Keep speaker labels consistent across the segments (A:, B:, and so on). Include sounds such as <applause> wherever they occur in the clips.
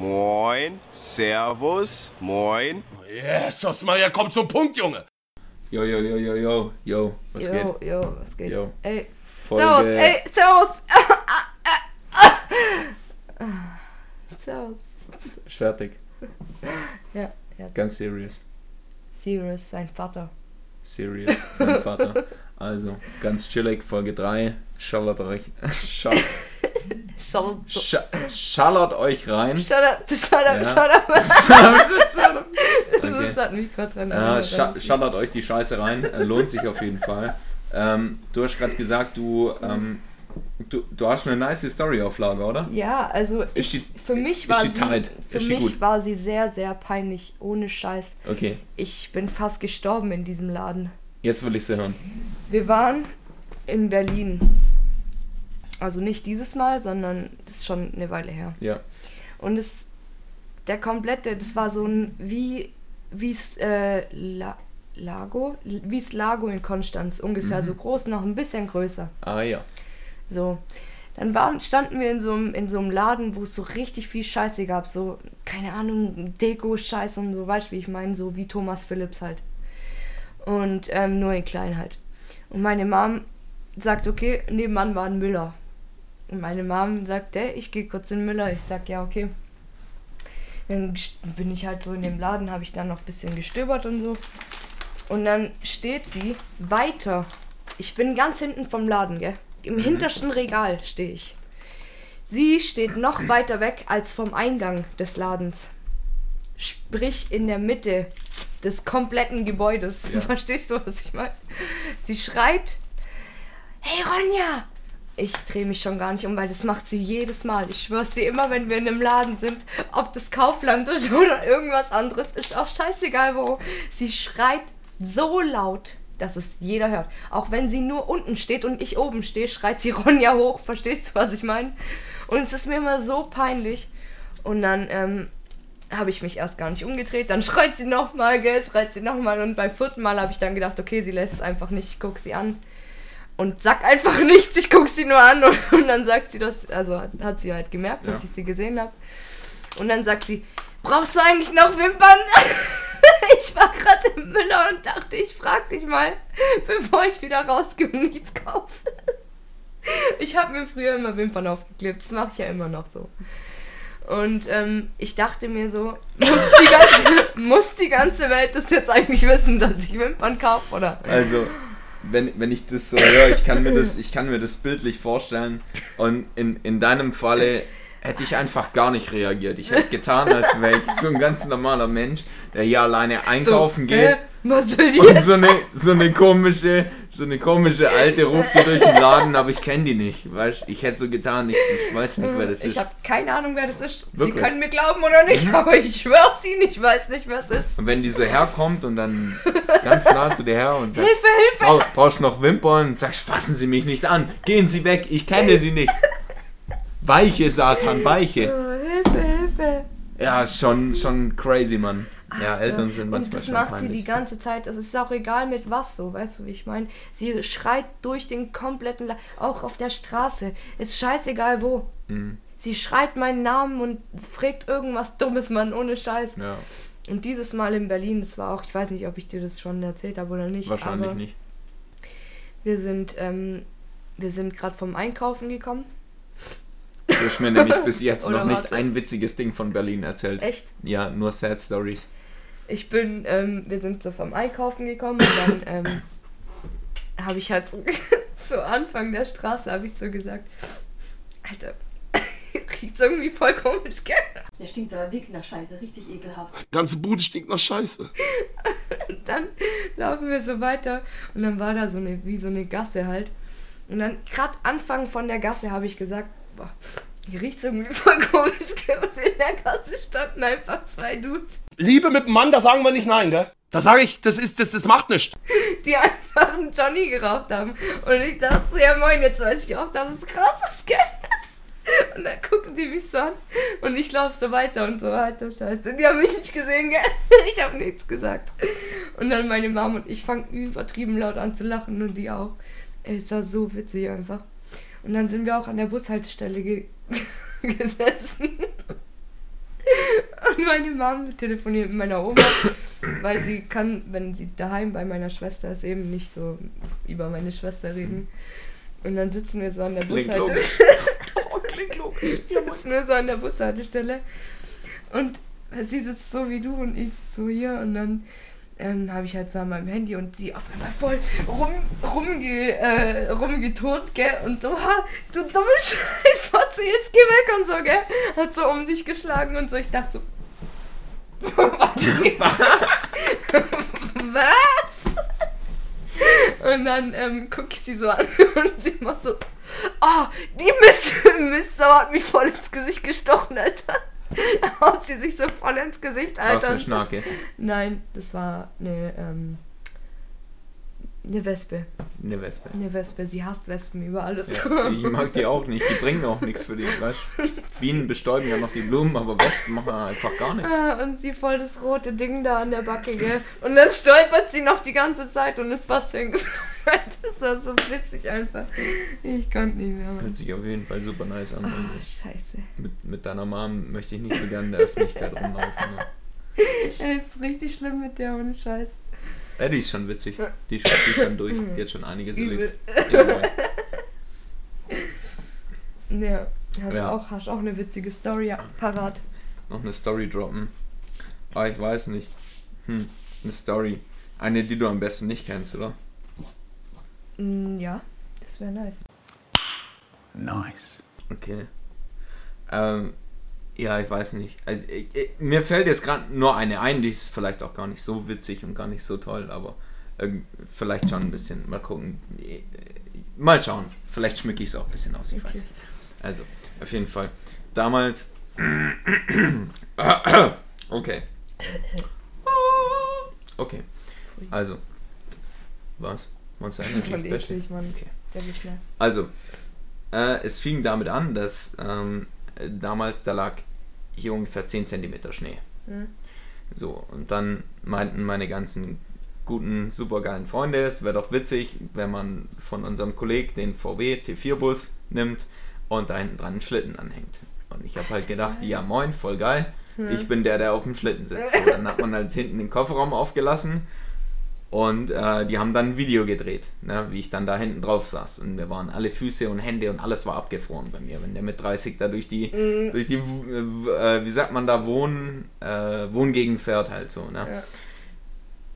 A: Moin, Servus, moin.
B: Jesus, Maria, komm zum Punkt, Junge.
C: Yo, yo, yo, yo, yo, yo, was
D: yo,
C: geht?
D: yo, was geht?
C: Yo.
D: Ey,
C: Folge-
D: Servus, ey, Servus. <laughs> Servus.
C: Fertig.
D: Ja, ja.
C: Ganz serious.
D: Serious, sein Vater.
C: Serious, sein Vater. <laughs> Also, ganz chillig, Folge 3. Schallert euch. <laughs> Schall, schallert euch rein. Okay.
D: Das dran
C: schallert euch die Scheiße rein. Äh, lohnt sich auf jeden Fall. Ähm, du hast gerade gesagt, du, ähm, du, du hast eine nice Story auf Lager, oder?
D: Ja, also ich,
C: die,
D: für mich war sie,
C: tight?
D: für
C: Ist
D: mich war sie sehr, sehr peinlich, ohne Scheiß.
C: okay,
D: Ich bin fast gestorben in diesem Laden.
C: jetzt will ich sie hören.
D: Wir waren in Berlin. Also nicht dieses Mal, sondern das ist schon eine Weile her.
C: Ja.
D: Und es, der komplette, das war so ein, wie, wie's, äh, La, Lago, wie's Lago in Konstanz, ungefähr so groß, noch ein bisschen größer.
C: Ah ja.
D: So. Dann waren, standen wir in so, einem, in so einem Laden, wo es so richtig viel Scheiße gab. So, keine Ahnung, Deko-Scheiß und so, weißt du, wie ich meine? So wie Thomas Phillips halt. Und ähm, nur in klein halt. Und meine Mom sagt, okay, nebenan war ein Müller. Und meine Mom sagt, ey, ich gehe kurz in den Müller. Ich sag, ja, okay. Dann bin ich halt so in dem Laden, habe ich dann noch ein bisschen gestöbert und so. Und dann steht sie weiter. Ich bin ganz hinten vom Laden, gell? Im hintersten Regal stehe ich. Sie steht noch weiter weg als vom Eingang des Ladens. Sprich in der Mitte des kompletten Gebäudes.
C: Ja. <laughs>
D: Verstehst du, was ich meine? Sie schreit: Hey Ronja! Ich drehe mich schon gar nicht um, weil das macht sie jedes Mal. Ich schwör's dir immer, wenn wir in einem Laden sind, ob das Kaufland ist <laughs> oder irgendwas anderes, ist auch scheißegal wo. Sie schreit so laut, dass es jeder hört. Auch wenn sie nur unten steht und ich oben stehe, schreit sie <laughs> Ronja hoch. Verstehst du, was ich meine? Und es ist mir immer so peinlich. Und dann ähm, habe ich mich erst gar nicht umgedreht. Dann <laughs> schreit sie nochmal, gell, schreit sie nochmal. Und beim vierten Mal habe ich dann gedacht, okay, sie lässt es einfach nicht, ich guck sie an. Und sag einfach <laughs> nichts, ich guck sie nur an. Und, und dann sagt sie das, also hat, hat sie halt gemerkt, dass
C: Ja.
D: ich sie gesehen habe. Und dann sagt sie, brauchst du eigentlich noch Wimpern? <laughs> ich war gerade im Müller und dachte, ich frag dich mal, <laughs> bevor ich wieder rausgehe und nichts kaufe. Ich habe mir früher immer Wimpern aufgeklebt, das mache ich ja immer noch so. Und ähm, ich dachte mir so, muss die, ganze, muss die ganze Welt das jetzt eigentlich wissen, dass ich Wimpern kaufe, oder?
C: Also, wenn, wenn ich das so höre, ich kann mir das, ich kann mir das bildlich vorstellen. Und in, in deinem Falle hätte ich einfach gar nicht reagiert. Ich hätte getan, als wäre ich so ein ganz normaler Mensch, der hier alleine einkaufen
D: so,
C: geht.
D: Äh, was will die
C: Und so eine, so eine komische, so eine komische alte ruft dir durch den Laden, aber ich kenne die nicht. Weißt ich hätte so getan, ich, ich weiß nicht, wer das
D: Ich
C: ist.
D: habe keine Ahnung, wer das ist.
C: Wirklich?
D: Sie können mir glauben oder nicht, aber ich schwör's Ihnen, ich weiß nicht, wer es ist.
C: Und wenn die so herkommt und dann ganz nah zu dir her und sagt,
D: Hilfe, Hilfe!
C: Brau, brauchst noch Wimpern? Sagst, fassen Sie mich nicht an. Gehen Sie weg, ich kenne <laughs> Sie nicht. Weiche, Satan, weiche.
D: Oh, Hilfe, Hilfe!
C: Ja, schon, schon crazy, Mann. Ja, Eltern sind
D: Und
C: manchmal
D: das
C: schon
D: macht sie
C: peinlich.
D: die ganze Zeit. Es ist auch egal mit was so, weißt du, wie ich meine? Sie schreit durch den kompletten, La auch auf der Straße. Ist scheißegal wo.
C: Mhm.
D: Sie schreit meinen Namen und fragt irgendwas Dummes, Mann, ohne Scheiß.
C: Ja,
D: Und dieses Mal in Berlin, das war auch, ich weiß nicht, ob ich dir das schon erzählt habe oder nicht.
C: wahrscheinlich nicht.
D: Wir sind, ähm, wir sind gerade vom Einkaufen gekommen.
C: Du hast mir nämlich bis jetzt noch nicht
D: warte.
C: ein witziges Ding von Berlin erzählt.
D: Echt?
C: Ja, nur Sad Stories.
D: Ich bin, ähm, wir sind so vom Einkaufen gekommen und dann ähm, habe ich halt so, <laughs> zu Anfang der Straße habe ich so gesagt, Alter, <laughs> riecht irgendwie voll komisch, gell?
E: Der stinkt aber wirklich nach Scheiße, richtig ekelhaft.
B: Ganze Bude stinkt nach Scheiße. <laughs>
D: Und dann laufen wir so weiter und dann war da so eine, wie so eine Gasse halt. Und dann gerade Anfang von der Gasse habe ich gesagt, boah, hier riecht irgendwie voll komisch, gell? Und in der Gasse standen einfach zwei Dudes,
B: Liebe mit dem Mann, da sagen wir nicht nein, gell? Da sage ich, das ist, das, das macht nichts.
D: die einfach einen Johnny geraucht haben. Und ich dachte so, ja moin, jetzt weiß ich auch, dass es krass ist, gell? Und dann gucken die mich so an und ich laufe so weiter und so weiter. Scheiße, die haben mich nicht gesehen, gell? <laughs> Ich habe nichts gesagt. Und dann meine Mom und ich fangen übertrieben laut an zu lachen und die auch. Es war so witzig einfach. Und dann sind wir auch an der Bushaltestelle ge <laughs> gesessen. Und meine Mom telefoniert mit meiner Oma, weil sie kann, wenn sie daheim bei meiner Schwester ist, eben nicht so über meine Schwester reden. Und dann sitzen wir so an der Bushaltestelle.
C: Oh, klingt logisch. <laughs>
D: sitzen wir so an der Bushaltestelle. Und sie sitzt so wie du und ich so hier und dann ähm, habe ich halt so an meinem Handy und sie auf einmal voll rum, rumge, äh, rumgeturnt, gell? Und so, ha, du dumme Scheißfotze, jetzt geh weg und so, gell? Hat so um sich geschlagen und so. Ich dachte so, was? <laughs> was? Und dann ähm, gucke ich sie so an <laughs> und sie macht so, oh, die Mist, Mistsau hat mich voll ins Gesicht gestochen, Alter. <laughs> Haut sie sich so voll ins Gesicht, Alter.
C: eine Schnarke.
D: Nein, das war eine, ähm, eine Wespe.
C: Eine Wespe.
D: Eine Wespe. Sie hasst Wespen über alles.
C: Ja, <laughs> ich mag die auch nicht, die bringen auch nichts für dich, weißt? <laughs> Bienen bestäuben ja noch die Blumen, aber Wespen machen einfach gar nichts.
D: Ah, Und sie voll das rote Ding da an der Backe, gell? Und dann stolpert sie noch die ganze Zeit und ist fast hingefallen. <laughs> Das war so witzig einfach. Ich konnte nicht mehr.
C: Hört sich auf jeden Fall super nice an.
D: Ah,
C: Also
D: scheiße.
C: mit, mit deiner Mom möchte ich nicht so gerne in der Öffentlichkeit rumlaufen. Ne? <laughs>
D: Es ist richtig schlimm mit der ohne Scheiß.
C: Ja, die ist schon witzig. Die schafft die schon durch. Die hat schon einiges
D: Übel.
C: erlebt. <laughs> Ja.
D: Ja. Hast,
C: Ja.
D: Auch, hast auch eine witzige Story parat.
C: Noch eine Story droppen. Ah, ich weiß nicht. Hm, eine Story. Eine, die du am besten nicht kennst, oder?
D: Mm, ja, das wäre nice.
B: Nice.
C: Okay. Ähm, ja, ich weiß nicht. Also, ich, ich, mir fällt jetzt gerade nur eine ein, die ist vielleicht auch gar nicht so witzig und gar nicht so toll, aber ähm, vielleicht schon ein bisschen. Mal gucken. Äh, Mal schauen. Vielleicht schmücke ich es auch ein bisschen aus, ich weiß
D: Okay.
C: nicht. Also, auf jeden Fall. Damals. <clears throat> okay. Okay. Also. Energy?
D: Voll eklig, Mann.
C: Okay.
D: Nicht mehr.
C: Also, äh, es fing damit an, dass ähm, damals da lag hier ungefähr 10 cm Schnee.
D: Mhm.
C: So, und dann meinten meine ganzen guten, supergeilen Freunde, es wäre doch witzig, wenn man von unserem Kollegen den VW T4-Bus nimmt und da hinten dran einen Schlitten anhängt. Und ich habe halt gedacht, ja moin, voll geil. Ich bin der, der auf dem Schlitten sitzt. So, dann hat man halt hinten den Kofferraum aufgelassen und äh, die haben dann ein Video gedreht, ne, wie ich dann da hinten drauf saß. Und mir waren alle Füße und Hände und alles war abgefroren bei mir. Wenn der mit 30 da durch die, durch die w- äh, wie sagt man da, Wohn, äh, Wohngegend fährt halt so. Ne?
D: Ja.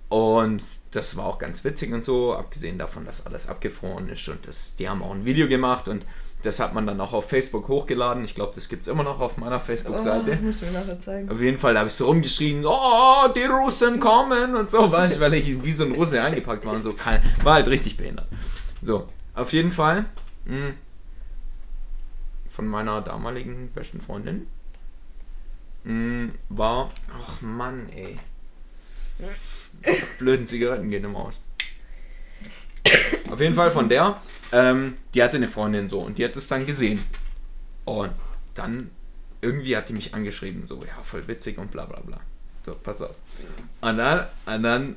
C: Und das war auch ganz witzig und so, abgesehen davon, dass alles abgefroren ist. Und das, die haben auch ein Video gemacht und das hat man dann auch auf Facebook hochgeladen. Ich glaube, das gibt es immer noch auf meiner Facebook-Seite.
D: Oh, muss mir nachher zeigen.
C: Auf jeden Fall, habe ich so rumgeschrien, oh, die Russen kommen und so, weißt, weil ich wie so ein Russe eingepackt war und so. Kein, war halt richtig behindert. So, auf jeden Fall, mh, von meiner damaligen besten Freundin mh, war, ach Mann, ey. Blöden Zigaretten gehen immer aus. Auf jeden Fall von der, ähm, die hatte eine Freundin so und die hat es dann gesehen. Und dann irgendwie hat die mich angeschrieben, so, ja, voll witzig und bla bla bla. So, pass auf. Und dann, und dann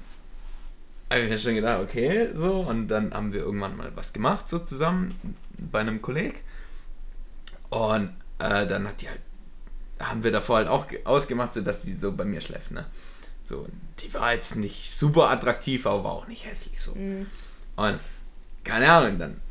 C: habe ich mir schon gedacht, okay, so, und dann haben wir irgendwann mal was gemacht, so zusammen bei einem Kolleg. Und äh, dann hat die halt, haben wir davor halt auch ge- ausgemacht, so dass die so bei mir schläft, ne? So, die war jetzt nicht super attraktiv, aber war auch nicht hässlich so. Und keine Ahnung, dann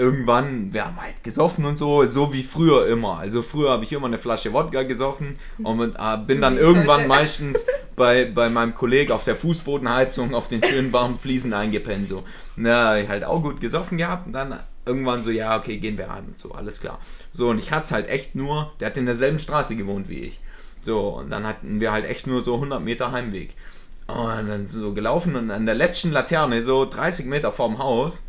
C: irgendwann, wir haben halt gesoffen und so, so wie früher immer. Also früher habe ich immer eine Flasche Wodka gesoffen und äh, bin
D: So
C: dann irgendwann
D: heute.
C: meistens bei, bei meinem Kollegen auf der Fußbodenheizung auf den schönen warmen Fliesen eingepennt. So. Na, ich halt auch gut gesoffen gehabt und dann irgendwann so, ja, okay, gehen wir heim und so, alles klar. So, und ich hatte es halt echt nur, der hat in derselben Straße gewohnt wie ich. So, und dann hatten wir halt echt nur so 100 Meter Heimweg. Und dann so gelaufen und an der letzten Laterne, so 30 Meter vorm Haus,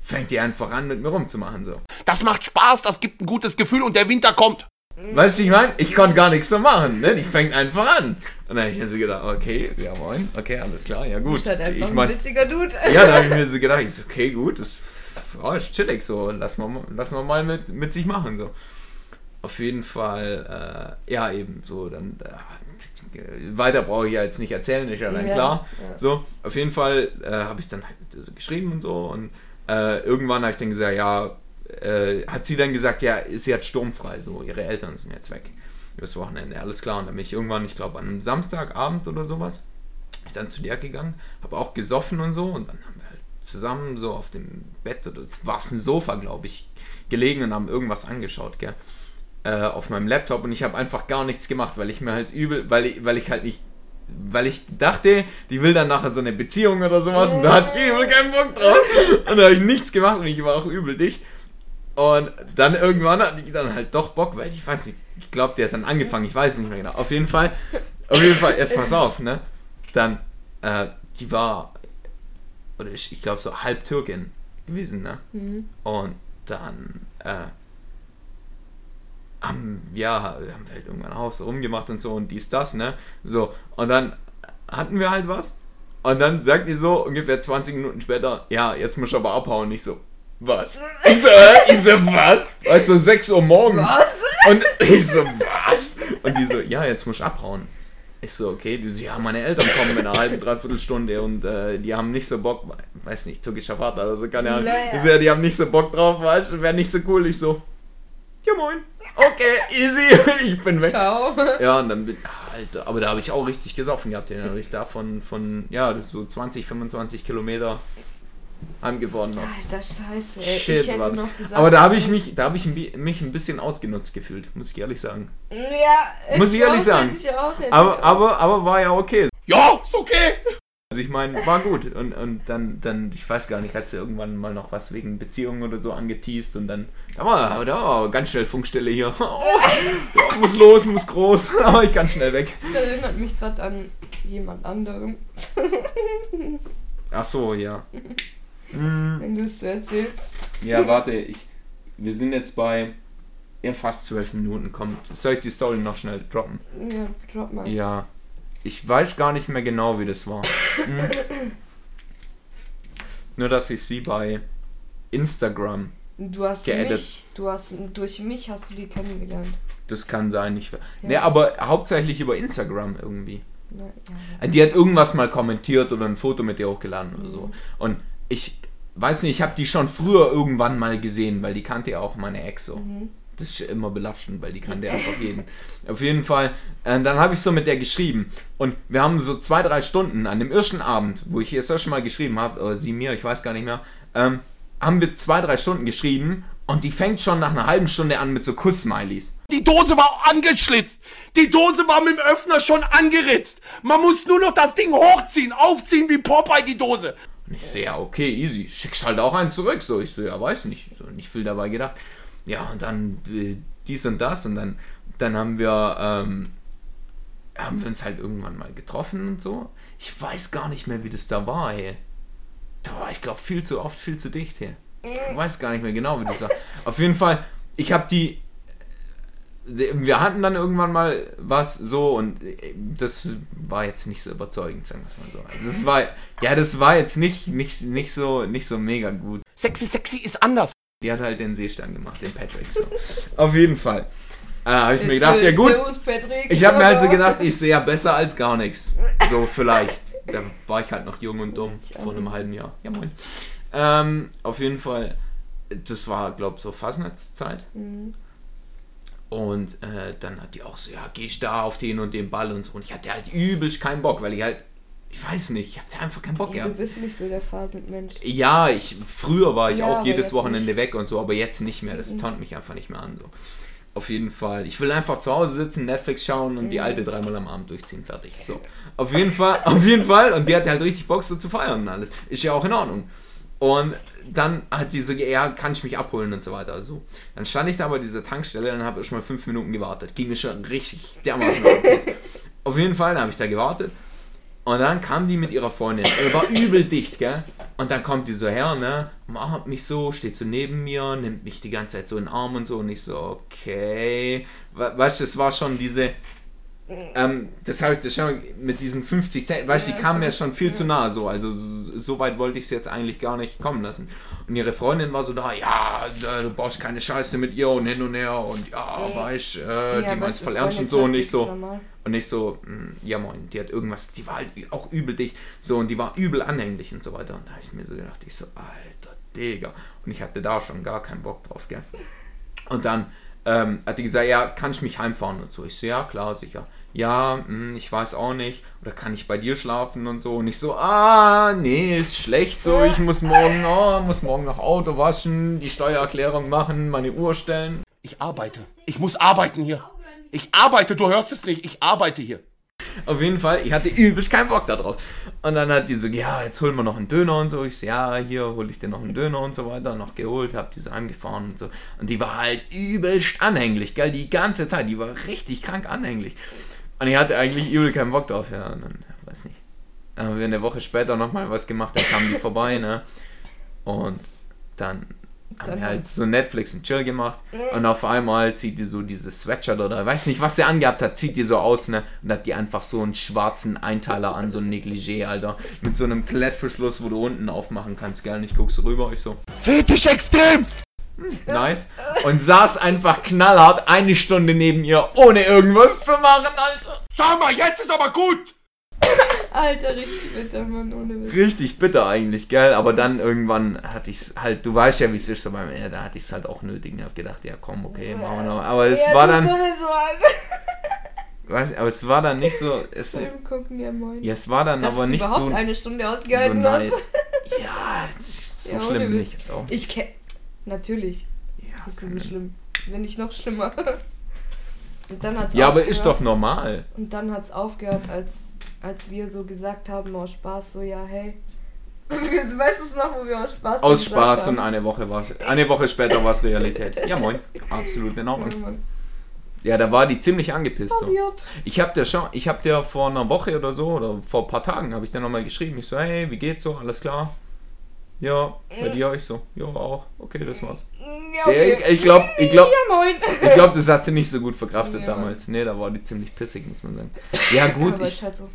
C: fängt die einfach an, mit mir rumzumachen. So.
B: Das macht Spaß, das gibt ein gutes Gefühl und der Winter kommt.
C: Weißt du, ich meine, ich konnte gar nichts so machen, ne? Die fängt einfach an. Und dann habe ich mir so gedacht, okay, ja moin, okay, alles klar, ja gut.
D: bist halt einfach
C: Ich
D: ein
C: meine,
D: witziger Dude.
C: ja, da habe ich mir <laughs> so gedacht, ich so, okay, gut, das oh, ist chillig so, lass mal, lass mal mal mit, mit sich machen so. Auf jeden Fall, äh, ja eben, so, dann, äh, weiter brauche ich ja jetzt nicht erzählen, ist ja dann
D: Ja,
C: klar.
D: ja.
C: So, auf jeden Fall äh, habe ich dann halt so geschrieben und so und äh, irgendwann habe ich dann gesagt, ja, äh, hat sie dann gesagt, ja, sie hat sturmfrei, so, ihre Eltern sind jetzt weg. übers Wochenende, alles klar. Und dann bin ich irgendwann, ich glaube, an einem Samstagabend oder sowas, ich dann zu dir gegangen, habe auch gesoffen und so und dann haben wir halt zusammen so auf dem Bett oder es war ein Sofa, glaube ich, gelegen und haben irgendwas angeschaut, gell, äh, auf meinem Laptop und ich habe einfach gar nichts gemacht, weil ich mir halt übel, weil ich, weil ich halt nicht weil ich dachte, die will dann nachher so eine Beziehung oder sowas und da hatte ich übel keinen Bock drauf. Und da habe ich nichts gemacht und ich war auch übel dicht. Und dann irgendwann hatte ich dann halt doch Bock, weil ich weiß nicht, ich glaube, die hat dann angefangen, ich weiß nicht mehr genau. Auf jeden Fall, auf jeden Fall, erst pass auf, ne? Dann, äh, die war, oder ich, ich glaube so halb Türkin gewesen, ne?
D: Mhm.
C: Und dann, äh, haben, ja, haben wir halt irgendwann Haus rumgemacht und so und dies, das, ne? So, und dann hatten wir halt was. Und dann sagt die so ungefähr 20 Minuten später, ja, jetzt muss ich aber abhauen. Ich so, was? Ich so, äh, ich so, was? Weißt du, 6 Uhr morgens.
D: Was?
C: Und ich so, was? Und die so, ja, jetzt muss ich abhauen. Ich so, okay, die so, ja, meine Eltern kommen in einer halben, dreiviertel Stunde und äh, die haben nicht so Bock, weiß nicht, türkischer Vater oder so, keine Ahnung.
D: Naja.
C: Die, so, ja, die haben nicht so Bock drauf, weißt du, wäre nicht so cool. Ich so, ja moin, okay, easy, <laughs> ich bin weg.
D: Ciao. <laughs>
C: Ja, und dann bin Alter, aber da habe ich auch richtig gesoffen gehabt. Den habe ich da von, von, ja, das ist so 20, 25 Kilometer heimgefahren noch.
D: Alter, scheiße, ey.
C: Shit,
D: ich hätte
C: Mann.
D: noch gesagt.
C: Aber da habe ich mich, da habe ich mich ein bisschen ausgenutzt gefühlt, muss ich ehrlich sagen.
D: Ja,
C: Muss ich ehrlich
D: auch,
C: sagen.
D: Ich auch, ich
C: Aber, aber, aber war ja okay.
B: Ja, ist okay.
C: Also ich meine, war gut. Und, und dann, dann, ich weiß gar nicht, hat sie irgendwann mal noch was wegen Beziehungen oder so angeteased und dann, da war, da war ganz schnell Funkstelle hier. <laughs> Oh, muss los, muss groß. <laughs> Aber ich kann schnell weg.
D: Das erinnert mich gerade an jemand anderem,
C: Ach so, ja. <laughs>
D: Wenn du es so erzählst.
C: Ja, warte, ich, wir sind jetzt bei ja, fast zwölf Minuten. Kommt. Soll ich die Story noch schnell droppen?
D: Ja, drop mal.
C: Ja. Ich weiß gar nicht mehr genau, wie das war. Hm. Nur, dass ich sie bei Instagram,
D: Du hast
C: Geedit.
D: mich, du hast, durch mich hast du die kennengelernt.
C: das kann sein, ich.
D: Ja.
C: Ne, aber hauptsächlich über Instagram irgendwie.
D: Na, ja.
C: Die hat irgendwas mal kommentiert oder ein Foto mit dir hochgeladen oder so. Und ich weiß nicht, ich habe die schon früher irgendwann mal gesehen, weil die kannte ja auch meine Ex so. Das ist immer belastend, weil die kannte <laughs> einfach jeden. Auf jeden Fall, äh, dann habe ich so mit der geschrieben. Und wir haben so zwei, drei Stunden an dem ersten Abend, wo ich ihr das schon mal geschrieben habe, oder sie mir, ich weiß gar nicht mehr, ähm, haben wir zwei, drei Stunden geschrieben und die fängt schon nach einer halben Stunde an mit so Kuss-Smileys.
B: Die Dose war angeschlitzt. Die Dose war mit dem Öffner schon angeritzt. Man muss nur noch das Ding hochziehen, aufziehen wie Popeye die Dose.
C: Und ich so, ja, okay, easy. Schickst halt auch einen zurück. So, ich so, ja, weiß nicht. So, nicht viel dabei gedacht. Ja, und dann äh, dies und das. Und dann, dann haben wir, ähm, haben wir uns halt irgendwann mal getroffen und so. Ich weiß gar nicht mehr, wie das da war, ey. Da war ich glaube viel zu oft, viel zu dicht, ey. Ich weiß gar nicht mehr genau, wie das war. Auf jeden Fall, ich habe die. Wir hatten dann irgendwann mal was so und das war jetzt nicht so überzeugend, sagen wir mal so. Also das war, ja, das war jetzt nicht, nicht, nicht, so, nicht so mega gut.
B: Sexy, sexy ist anders.
C: Die hat halt den Seestern gemacht, den Patrick. So. <laughs> Auf jeden Fall. Äh, habe ich mir gedacht, ja gut.
D: Servus, Patrick.
C: Ich habe mir halt so gedacht, ich sehe ja besser als gar nichts. So <laughs> vielleicht. Da war ich halt noch jung und dumm vor einem halben Jahr. Ja moin. Ähm, auf jeden Fall, das war, glaube ich, so Fasnachtszeit.
D: Mhm.
C: Und äh, dann hat die auch so, ja, geh ich da auf den und den Ball und so. Und ich hatte halt übelst keinen Bock, weil ich halt, ich weiß nicht, ich hatte einfach keinen Bock
D: Ja,
C: gehabt.
D: du bist nicht so der Mensch.
C: Ja, ich früher war ich
D: Ja,
C: auch jedes Wochenende
D: nicht.
C: weg und so, aber jetzt nicht mehr. Das taunt mich einfach nicht mehr an. So. Auf jeden Fall. Ich will einfach zu Hause sitzen, Netflix schauen und die alte dreimal am Abend durchziehen. Fertig. So. Auf jeden Fall, <laughs> auf jeden Fall. Und die hatte halt richtig Bock, so zu feiern und alles. Ist ja auch in Ordnung. Und dann hat die so, ja, kann ich mich abholen und so weiter. Also, dann stand ich da bei dieser Tankstelle und habe erst mal fünf Minuten gewartet. Ging mir schon richtig dermaßen auf. <laughs> Auf jeden Fall habe ich da gewartet. Und dann kam die mit ihrer Freundin. Er war übel dicht, gell? Und dann kommt die so her, ne? Umarmt mich so, steht so neben mir, nimmt mich die ganze Zeit so in den Arm und so. Und ich so, okay. We weißt du, das war schon diese. Ähm, das habe ich das schon mit diesen 50 Cent, weißt du, die
D: Ja,
C: kamen mir
D: klar.
C: schon viel zu nah so, also so weit wollte ich es jetzt eigentlich gar nicht kommen lassen. Und ihre Freundin war so da, ja, du brauchst keine Scheiße mit ihr und hin und her und ja, weißt, äh, die meinst voll ernst und so und ich so, und ich so, mm, ja moin, die hat irgendwas, die war halt auch übel dicht, so und die war übel anhänglich und so weiter. Und da habe ich mir so gedacht, ich so, alter Digga. Und ich hatte da schon gar keinen Bock drauf, gell. Und dann ähm, hat die gesagt, ja, kann ich mich heimfahren und so. Ich so, ja, klar, sicher. Ja, hm, ich weiß auch nicht. Oder kann ich bei dir schlafen und so. Und ich so, ah, nee, ist schlecht so. Ich muss morgen, oh, muss morgen noch Auto waschen, die Steuererklärung machen, meine Uhr stellen.
B: Ich arbeite. Ich muss arbeiten hier. Ich arbeite, du hörst es nicht. Ich arbeite hier.
C: Auf jeden Fall, ich hatte übelst keinen Bock darauf. Und dann hat die so, ja, jetzt holen wir noch einen Döner und so. Ich so, ja, hier hole ich dir noch einen Döner und so weiter. Noch geholt, hab die so heimgefahren und so. Und die war halt übelst anhänglich, gell, die ganze Zeit. Die war richtig krank anhänglich. Und ich hatte eigentlich übel keinen Bock drauf, ja. Und dann, weiß nicht. Dann haben wir eine Woche später nochmal was gemacht, dann kamen die vorbei, ne. Und dann haben wir halt so Netflix und Chill gemacht und auf einmal zieht die so dieses Sweatshirt oder weiß nicht, was sie angehabt hat, zieht die so aus, ne? Und hat die einfach so einen schwarzen Einteiler an, so ein Negligé, Alter. Mit so einem Klettverschluss, wo du unten aufmachen kannst, gell? Und ich guck's rüber, ich so,
B: Fetisch extrem!
C: nice. Und saß einfach knallhart eine Stunde neben ihr, ohne irgendwas zu machen, Alter.
B: Sag mal, jetzt ist aber gut! <laughs>
D: Alter, richtig bitter, Mann, ohne Witz.
C: Richtig bitter eigentlich, gell? Aber dann irgendwann hatte ich's halt, du weißt ja, wie es ist, so beim, ja, da hatte ich's halt auch nötig. Ich hab gedacht, ja komm, okay, machen wir noch. Aber es
D: Ja,
C: war dann, <laughs> weiß, aber es war dann nicht so, es,
D: Beim Gucken, ja moin.
C: ja, es war dann
D: Dass
C: aber nicht
D: überhaupt
C: so,
D: eine Stunde
C: so
D: ausgehalten hast.
C: nice. <laughs> Ja, es so
D: Ja,
C: schlimm bin ich jetzt auch.
D: Ich kenn... Natürlich.
C: Ja,
D: Das ist so schlimm. Wenn nicht noch schlimmer. Und dann hat's
C: ja aber
D: aufgehört.
C: ist doch normal.
D: Und dann hat's aufgehört, als, als wir so gesagt haben, aus Spaß, so, ja, hey. <laughs> Du weißt es noch, wo wir aus Spaß
C: Aus Spaß
D: haben?
C: und eine Woche war eine Woche später war es Realität. Ja moin, <laughs> absolut in
D: Ja,
C: Ordnung.
D: Mann.
C: Ja, da war die ziemlich angepisst. So. Ich hab dir schon, ich hab dir vor einer Woche oder so oder vor ein paar Tagen habe ich dir nochmal geschrieben. Ich so, hey, wie geht's so? Alles klar? Ja, bei dir ich so, ja auch. Okay, das war's.
D: Ja,
C: Der,
D: okay.
C: ich glaube, ich glaube,
D: Ja, moin.
C: ich glaube, das hat sie nicht so gut verkraftet
D: Ja.
C: damals. Nee, da war die ziemlich pissig, muss man sagen. Ja <laughs> gut,
D: Aber
C: ich,
D: halt so.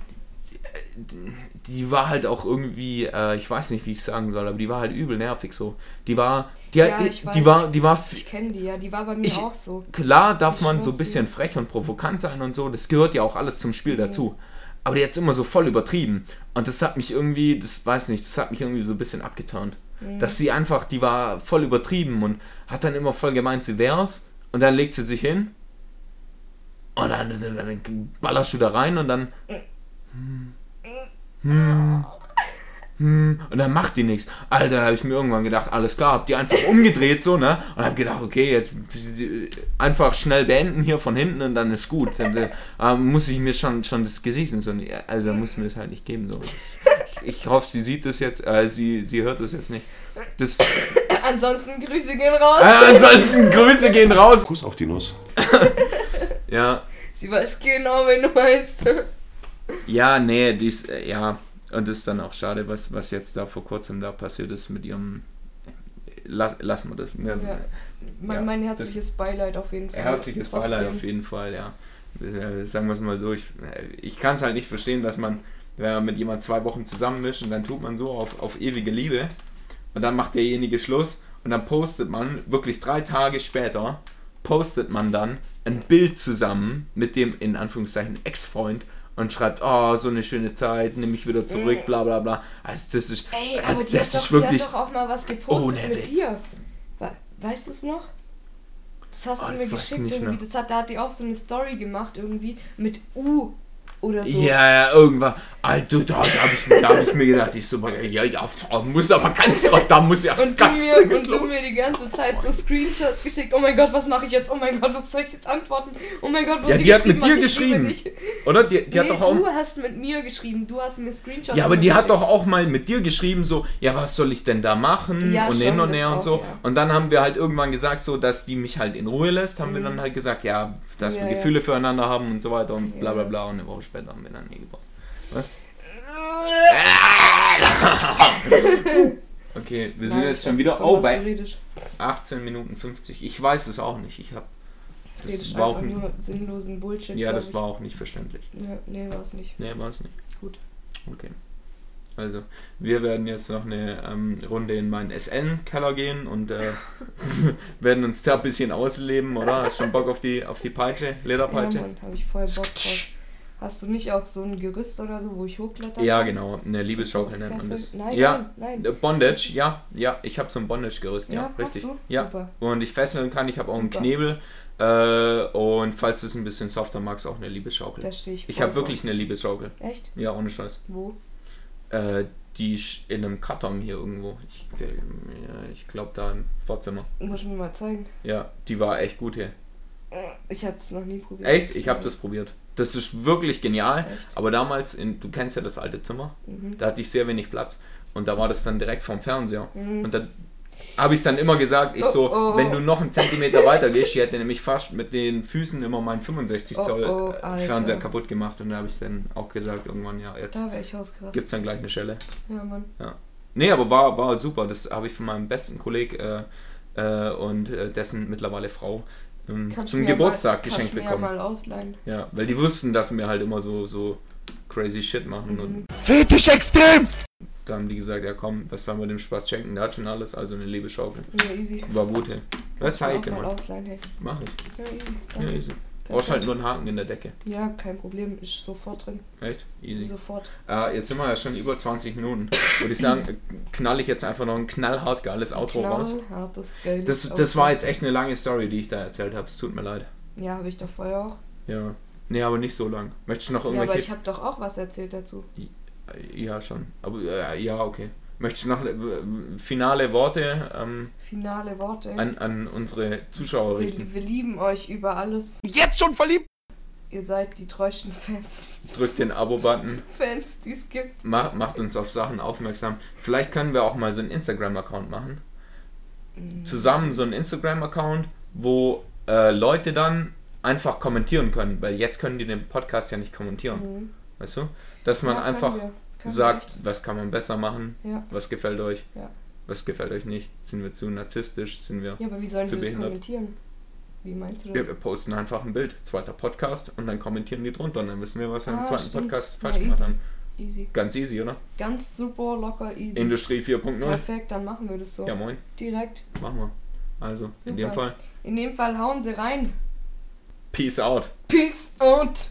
C: Die war halt auch irgendwie, äh, ich weiß nicht, wie ich sagen soll, aber die war halt übel nervig so. Die war, die,
D: Ja,
C: die,
D: ich
C: die war, die war,
D: Ich kenne die, ja. Die war bei mir
C: Ich-
D: auch so.
C: klar darf
D: Ich
C: man so ein bisschen frech und provokant sein und so, das gehört ja auch alles zum Spiel dazu. Aber die hat immer so voll übertrieben. Und das hat mich irgendwie, das weiß nicht, das hat mich irgendwie so ein bisschen abgeturnt. Dass sie einfach, die war voll übertrieben und hat dann immer voll gemeint, sie wär's. Und dann legt sie sich hin. Und dann, dann ballerst du da rein und dann. Hm, hm, hm, und dann macht die nichts. Alter, habe ich mir irgendwann gedacht, alles klar, hab die einfach umgedreht so, ne? Und hab gedacht, okay, jetzt einfach schnell beenden hier von hinten und dann ist gut. Dann äh, muss ich mir schon, schon das Gesicht und so. Also muss mir das halt nicht geben. So. Das, ich, ich hoffe, sie sieht das jetzt, äh, sie, sie hört das jetzt nicht. Das, äh, <coughs>
D: Ansonsten Grüße gehen raus.
C: ansonsten Grüße gehen raus.
B: Kuss auf die Nuss. <laughs>
C: Ja,
D: Sie weiß genau, wen du meinst.
C: Ja, nee, dies, äh, ja. Und das ist dann auch schade, was, was jetzt da vor kurzem da passiert ist mit ihrem. Lass, lassen wir das. Ne?
D: Ja. Mein,
C: Ja,
D: mein
C: das-
D: herzliches Beileid auf jeden Fall.
C: Herzliches Beileid
D: Trotzdem.
C: auf jeden Fall, ja. Äh, Sagen wir es mal so, ich, ich kann es halt nicht verstehen, dass man, wenn man mit jemand zwei Wochen zusammen ist und dann tut man so auf, auf ewige Liebe und dann macht derjenige Schluss und dann postet man wirklich drei Tage später, postet man dann ein Bild zusammen mit dem in Anführungszeichen Ex-Freund und schreibt, oh, so eine schöne Zeit, nimm mich wieder zurück, bla bla bla. Also das ist,
D: Ey, aber die,
C: das
D: hat
C: ist
D: doch,
C: wirklich,
D: doch auch mal was gepostet
C: Ohne
D: mit
C: Witz.
D: dir. We weißt du es noch? Das hast
C: Oh,
D: du
C: das
D: mir
C: ich
D: geschickt irgendwie. Das hat, da hat die auch so eine Story gemacht irgendwie mit U oder so.
C: Ja, ja, irgendwann. Alter, da, da habe ich, mir- hab ich mir gedacht, ich so, ja, ja, muss aber ganz, da muss ja
D: Und du,
C: ganz
D: mir,
C: dringend
D: und du
C: los.
D: mir die ganze Zeit so Screenshots geschickt. Oh mein Gott, was mache ich jetzt? Oh mein Gott, was soll ich jetzt antworten? Oh mein Gott, was
C: Ja, die hat mit dir
D: ich
C: geschrieben. Oder? Die, die hat
D: nee,
C: doch auch.
D: du hast mit mir geschrieben. Du hast mir Screenshots
C: Ja, aber die
D: mir
C: hat doch auch mal mit dir geschrieben, so, ja, was soll ich denn da machen?
D: Ja,
C: und hin und her und
D: auch,
C: so.
D: ja.
C: Und dann haben wir halt irgendwann gesagt, so, dass die mich halt in Ruhe lässt, haben wir dann halt gesagt, ja, dass
D: Mhm.
C: Wir. Gefühle füreinander haben und so weiter und bla bla bla. Und eine Woche später haben wir dann eh gebraucht. Was? <laughs> Okay, wir sind
D: Nein,
C: jetzt schon wieder. Oh, bei
D: du redest.
C: 18 Minuten 50. Ich weiß es auch nicht. Ich habe. Das war auch,
D: nur sinnlosen Bullshit.
C: ja, das
D: ich.
C: war auch nicht verständlich.
D: Ja, nee, war es nicht.
C: Nee, war es nicht.
D: Gut.
C: Okay. Also, wir werden jetzt noch eine ähm, Runde in meinen SN-Keller gehen und äh, <laughs> werden uns da ein bisschen ausleben, oder? Hast schon Bock auf die, auf die Peitsche,
D: Ja,
C: Lederpeitsche?
D: Mann, habe ich voll Bock drauf. Hast du nicht auch so ein Gerüst oder so, wo ich hochkletter?
C: Ja,
D: kann?
C: genau. Eine Liebesschaukel nennt man das.
D: Nein,
C: ja,
D: nein, nein.
C: äh, Bondage, ja, ja. Ich habe so ein Bondage-Gerüst, ja,
D: Ja,
C: richtig.
D: du?
C: Ja.
D: Super.
C: Und ich fesseln kann, ich habe auch einen. Knebel. Äh, und falls du es ein bisschen softer magst, auch eine Liebesschaukel.
D: Da stehe ich
C: Ich habe wirklich eine Liebesschaukel.
D: Echt?
C: Ja, ohne Scheiß.
D: Wo?
C: Äh, die in einem Karton hier irgendwo. Ich, ich glaube da im Vorzimmer.
D: Muss ich mir mal zeigen.
C: Ja, die war echt gut hier.
D: Ich habe es noch nie probiert.
C: Echt? Ich habe das probiert. Das ist wirklich genial.
D: Echt?
C: Aber damals, in, du kennst ja das alte Zimmer,
D: Mhm.
C: da hatte ich sehr wenig Platz. Und da war das dann direkt vorm Fernseher. Und dann habe ich dann immer gesagt, ich
D: Oh,
C: so,
D: oh.
C: wenn du noch einen Zentimeter weiter gehst, ich hätte nämlich fast mit den Füßen immer meinen 65
D: Oh,
C: Zoll
D: oh,
C: äh. Fernseher kaputt gemacht. Und da habe ich dann auch gesagt, irgendwann, ja, jetzt
D: Da
C: gibt es dann gleich eine Schelle.
D: Ja, Mann.
C: Ja. Nee, aber war, war super. Das habe ich von meinem besten Kollegen äh, äh, und äh, dessen mittlerweile Frau ähm, zum
D: ja
C: Geburtstag
D: mal,
C: geschenkt bekommen.
D: Ja mal ausleihen.
C: Ja, weil die wussten, dass wir halt immer so, so crazy shit machen.
D: Mhm.
C: Und
B: Fetisch extrem!
C: da haben die gesagt, ja komm, was sollen wir dem Spaß schenken? Der hat schon alles, also eine Liebesschaukel.
D: Ja, easy.
C: War gut, hey. Ja, zeig ich dir mal.
D: ausleihen, hey.
C: Mach ich.
D: Ja, easy.
C: Ja,
D: Danke.
C: easy. Brauchst halt nur einen Haken in der Decke.
D: Ja, kein Problem. Ist sofort drin.
C: Echt? Easy.
D: Sofort.
C: Äh, jetzt sind wir ja schon über 20 Minuten. Würde ich sagen, <laughs> knall ich jetzt einfach noch ein knallhart geiles Outro raus.
D: Knallhartes, geiles
C: Das, das war jetzt echt eine lange Story, die ich da erzählt habe. Es tut mir leid.
D: Ja, habe ich doch vorher auch.
C: Ja. Nee, aber nicht so lang. Möchtest du noch
D: Ja, aber
C: irgendwelche.
D: ich habe doch auch was erzählt dazu.
C: ja, schon. Aber äh, ja, okay. Möchtest du noch finale Worte ähm,
D: Finale Worte.
C: an, an unsere Zuschauer richten?
D: wir, wir lieben euch über alles.
B: Jetzt schon verliebt?
D: Ihr seid die treuesten Fans.
C: Drückt den Abo-Button, <laughs>
D: Fans, die es gibt.
C: macht, macht uns auf Sachen aufmerksam. Vielleicht können wir auch mal so einen Instagram-Account machen. Zusammen so einen Instagram-Account, wo äh, Leute dann einfach kommentieren können, weil jetzt können die den Podcast ja nicht kommentieren.
D: Mhm.
C: Weißt du? Dass man
D: Ja,
C: einfach sagt,
D: echt.
C: was kann man besser machen,
D: Ja.
C: was gefällt euch,
D: Ja.
C: was gefällt euch nicht. Sind wir zu narzisstisch, sind wir...
D: Ja, aber wie sollen
C: Zu
D: die das
C: behindert.
D: kommentieren? Wie meinst du
C: Ja,
D: das?
C: wir posten einfach ein Bild, zweiter Podcast und dann kommentieren die drunter und dann wissen wir, was wir im
D: Ah,
C: zweiten
D: stimmt.
C: Podcast
D: Ja,
C: falsch gemacht
D: easy.
C: haben.
D: Easy.
C: Ganz easy, oder?
D: Ganz super, locker, easy.
C: Industrie 4.0.
D: Perfekt, dann machen wir das so.
C: Ja, moin.
D: Direkt.
C: Machen wir. Also, in dem
D: Super.
C: Fall,
D: In dem Fall hauen sie rein.
C: Peace out.
D: Peace out.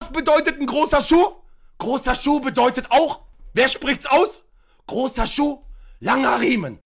B: Was bedeutet ein großer Schuh? Großer Schuh bedeutet auch, wer spricht's aus? Großer Schuh, langer Riemen.